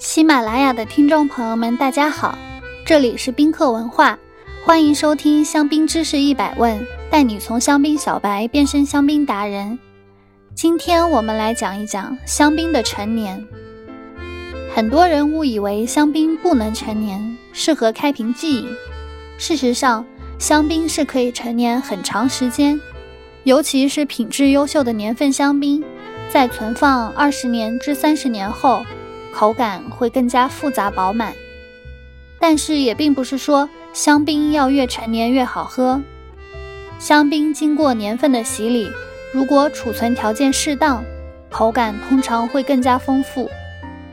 喜马拉雅的听众朋友们，大家好，这里是宾客文化，欢迎收听香槟知识一百问，带你从香槟小白变身香槟达人。今天我们来讲一讲香槟的陈年。很多人误以为香槟不能陈年，适合开瓶即饮。事实上，香槟是可以陈年很长时间，尤其是品质优秀的年份香槟，在存放二十年至三十年后。口感会更加复杂饱满，但是也并不是说香槟要越陈年越好喝。香槟经过年份的洗礼，如果储存条件适当，口感通常会更加丰富。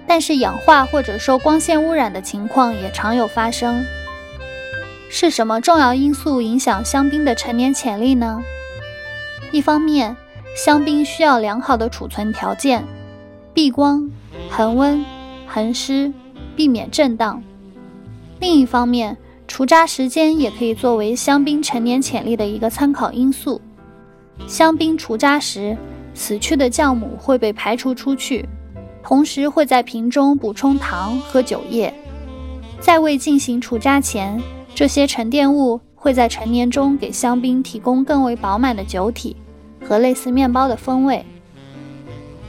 但是氧化或者受光线污染的情况也常有发生。是什么重要因素影响香槟的陈年潜力呢？一方面，香槟需要良好的储存条件，避光。恒温、恒湿，避免震荡。另一方面，除渣时间也可以作为香槟陈年潜力的一个参考因素。香槟除渣时，死去的酵母会被排除出去，同时会在瓶中补充糖和酒液。在未进行除渣前，这些沉淀物会在陈年中给香槟提供更为饱满的酒体和类似面包的风味。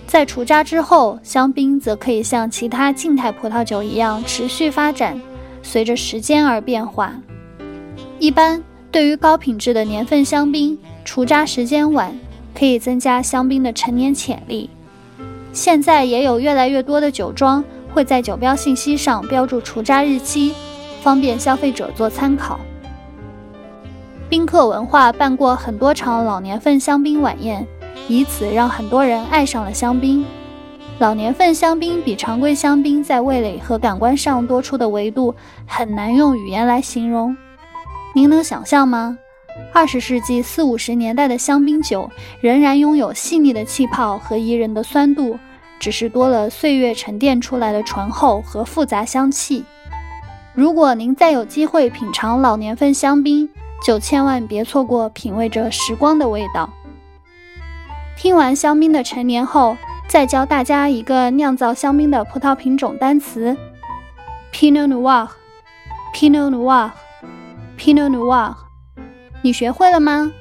在除渣之后，香槟则可以像其他静态葡萄酒一样持续发展，随着时间而变化。一般对于高品质的年份香槟，除渣时间晚可以增加香槟的陈年潜力。现在也有越来越多的酒庄会在酒标信息上标注除渣日期，方便消费者做参考。宾客文化办过很多场老年份香槟晚宴。以此让很多人爱上了香槟。老年份香槟比常规香槟在味蕾和感官上多出的维度很难用语言来形容。您能想象吗？二十世纪四五十年代的香槟酒仍然拥有细腻的气泡和宜人的酸度，只是多了岁月沉淀出来的醇厚和复杂香气。如果您再有机会品尝老年份香槟，就千万别错过品味着时光的味道。听完香槟的陈年后，再教大家一个酿造香槟的葡萄品种单词：Pinot Noir，Pinot Noir，Pinot Noir。你学会了吗？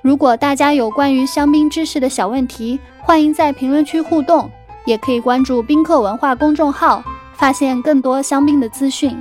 如果大家有关于香槟知识的小问题，欢迎在评论区互动，也可以关注宾客文化公众号，发现更多香槟的资讯。